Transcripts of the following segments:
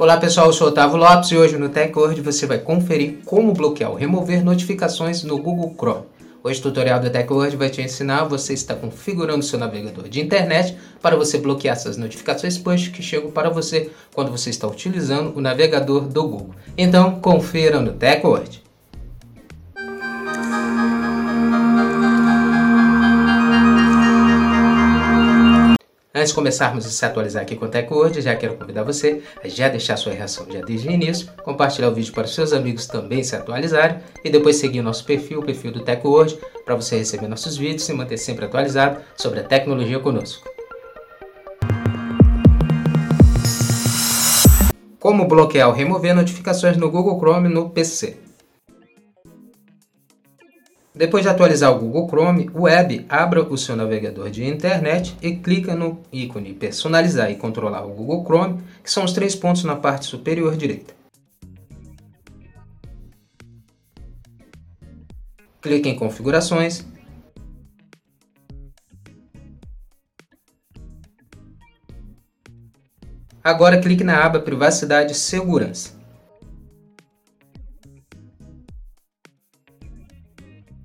Olá pessoal, eu sou Otávio Lopes e hoje no TechWord você vai conferir como bloquear ou remover notificações no Google Chrome. Hoje o tutorial do TechWord vai te ensinar você está configurando seu navegador de internet para você bloquear essas notificações push que chegam para você quando você está utilizando o navegador do Google. Então confira no TechWord. Antes de começarmos a se atualizar aqui com o TechWord, já quero convidar você a já deixar sua reação já desde o início, compartilhar o vídeo para os seus amigos também se atualizarem e depois seguir o nosso perfil, o perfil do TechWord, para você receber nossos vídeos e manter sempre atualizado sobre a tecnologia conosco. Como bloquear ou remover notificações no Google Chrome no PC. Depois de atualizar o Google Chrome Web, abra o seu navegador de internet e clica no ícone Personalizar e controlar o Google Chrome, que são os três pontos na parte superior direita. Clique em Configurações. Agora clique na aba Privacidade e Segurança.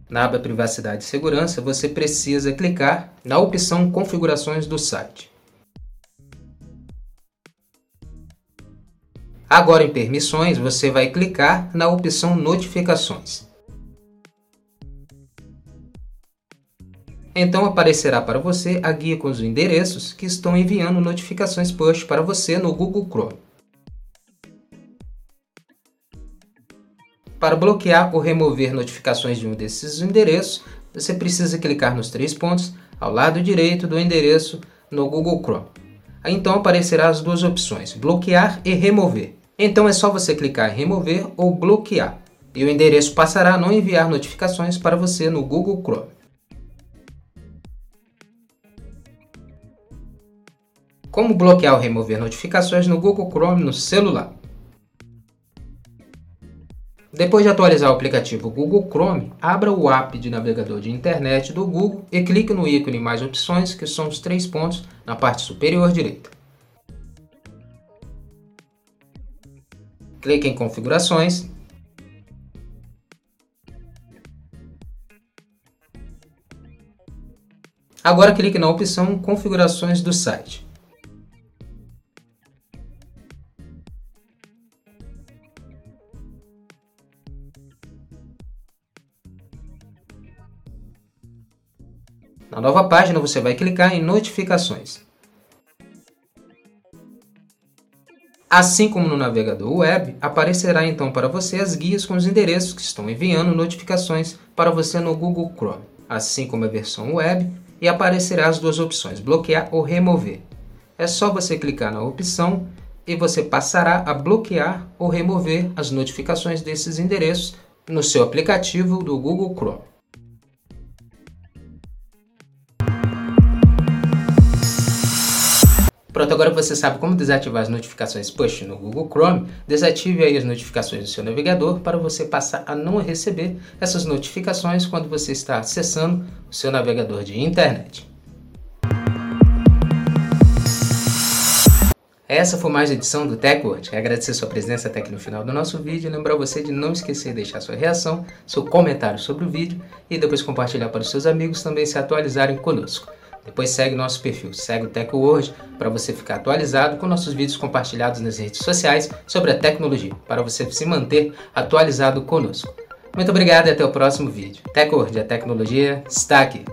Na aba Privacidade e Segurança, você precisa clicar na opção Configurações do site. Agora em Permissões, você vai clicar na opção Notificações. Então aparecerá para você a guia com os endereços que estão enviando notificações push para você no Google Chrome. Para bloquear ou remover notificações de um desses endereços, você precisa clicar nos três pontos ao lado direito do endereço no Google Chrome. Aí então aparecerá as duas opções, bloquear e remover. Então é só você clicar em remover ou bloquear, e o endereço passará a não enviar notificações para você no Google Chrome. Como bloquear ou remover notificações no Google Chrome no celular? Depois de atualizar o aplicativo Google Chrome, abra o app de navegador de internet do Google e clique no ícone Mais Opções, que são os três pontos na parte superior direita. Clique em Configurações. Agora clique na opção Configurações do site. Na nova página você vai clicar em Notificações. Assim como no navegador web, aparecerá então para você as guias com os endereços que estão enviando notificações para você no Google Chrome, assim como a versão web, e aparecerá as duas opções, bloquear ou remover. É só você clicar na opção e você passará a bloquear ou remover as notificações desses endereços no seu aplicativo do Google Chrome. Pronto, agora você sabe como desativar as notificações push no Google Chrome. Desative aí as notificações do seu navegador para você passar a não receber essas notificações quando você está acessando o seu navegador de internet. Essa foi mais uma edição do TechWord. Quero agradecer sua presença até aqui no final do nosso vídeo. Lembrar você de não esquecer de deixar sua reação, seu comentário sobre o vídeo e depois compartilhar para os seus amigos também se atualizarem conosco. Depois segue nosso perfil, segue o TechWord para você ficar atualizado com nossos vídeos compartilhados nas redes sociais sobre a tecnologia, para você se manter atualizado conosco. Muito obrigado e até o próximo vídeo. TechWord, a tecnologia está aqui.